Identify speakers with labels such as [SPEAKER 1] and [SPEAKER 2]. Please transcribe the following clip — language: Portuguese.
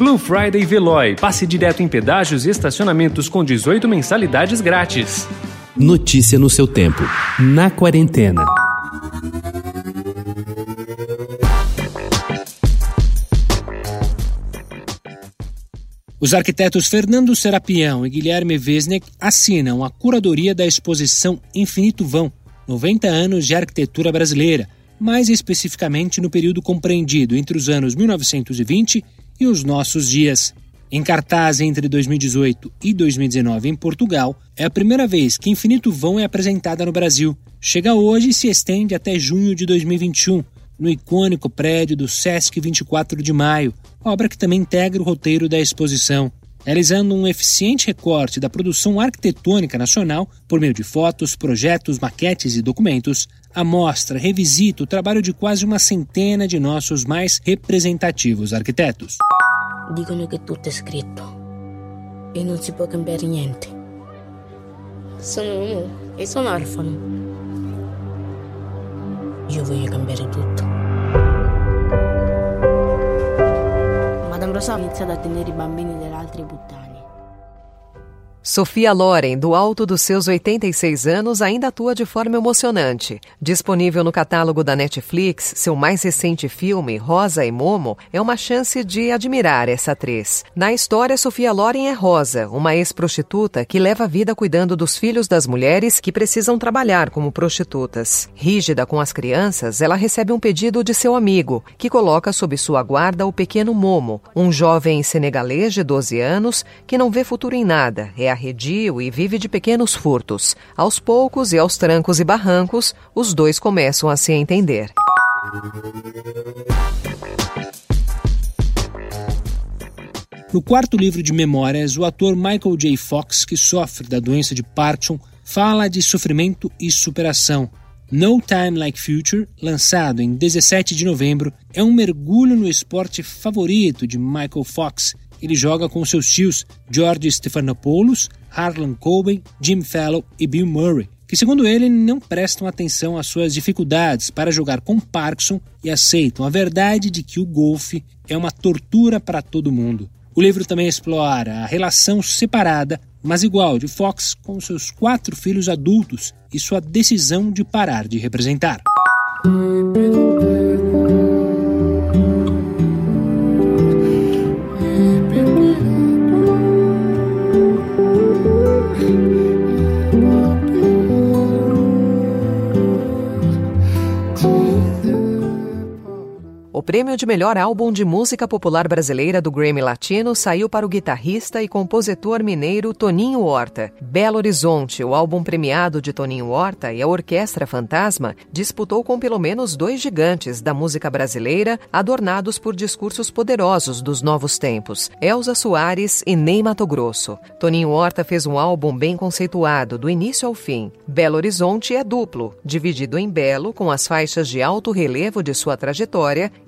[SPEAKER 1] Blue Friday Veloy. Passe direto em pedágios e estacionamentos com 18 mensalidades grátis.
[SPEAKER 2] Notícia no seu tempo. Na quarentena.
[SPEAKER 3] Os arquitetos Fernando Serapião e Guilherme Vesnek assinam a curadoria da exposição Infinito Vão, 90 anos de arquitetura brasileira, mais especificamente no período compreendido entre os anos 1920 e os nossos dias. Em cartaz entre 2018 e 2019 em Portugal, é a primeira vez que Infinito Vão é apresentada no Brasil. Chega hoje e se estende até junho de 2021, no icônico prédio do Sesc 24 de Maio, obra que também integra o roteiro da exposição. Realizando um eficiente recorte da produção arquitetônica nacional por meio de fotos, projetos, maquetes e documentos, a mostra revisita o trabalho de quase uma centena de nossos mais representativos arquitetos.
[SPEAKER 4] Dicono che tutto è scritto e non si può cambiare niente. Sono uomo e sono orfano. Io voglio cambiare tutto. Madame Rosa ha iniziato a tenere i bambini delle altre puttane.
[SPEAKER 5] Sofia Loren, do alto dos seus 86 anos, ainda atua de forma emocionante. Disponível no catálogo da Netflix, seu mais recente filme, Rosa e Momo, é uma chance de admirar essa atriz. Na história, Sofia Loren é Rosa, uma ex-prostituta que leva a vida cuidando dos filhos das mulheres que precisam trabalhar como prostitutas. Rígida com as crianças, ela recebe um pedido de seu amigo, que coloca sob sua guarda o pequeno Momo, um jovem senegalês de 12 anos que não vê futuro em nada. É arredio e vive de pequenos furtos. Aos poucos e aos trancos e barrancos, os dois começam a se entender.
[SPEAKER 3] No quarto livro de memórias, o ator Michael J. Fox, que sofre da doença de Parkinson, fala de sofrimento e superação. No Time Like Future, lançado em 17 de novembro, é um mergulho no esporte favorito de Michael Fox, ele joga com seus tios George Stephanopoulos, Harlan Coben, Jim Fallow e Bill Murray, que, segundo ele, não prestam atenção às suas dificuldades para jogar com Parkinson e aceitam a verdade de que o golfe é uma tortura para todo mundo. O livro também explora a relação separada, mas igual, de Fox com seus quatro filhos adultos e sua decisão de parar de representar.
[SPEAKER 5] O prêmio de melhor álbum de música popular brasileira do Grammy Latino saiu para o guitarrista e compositor mineiro Toninho Horta. Belo Horizonte, o álbum premiado de Toninho Horta e a Orquestra Fantasma, disputou com pelo menos dois gigantes da música brasileira, adornados por discursos poderosos dos novos tempos, Elza Soares e Ney Mato Grosso. Toninho Horta fez um álbum bem conceituado, do início ao fim. Belo Horizonte é duplo, dividido em Belo, com as faixas de alto relevo de sua trajetória,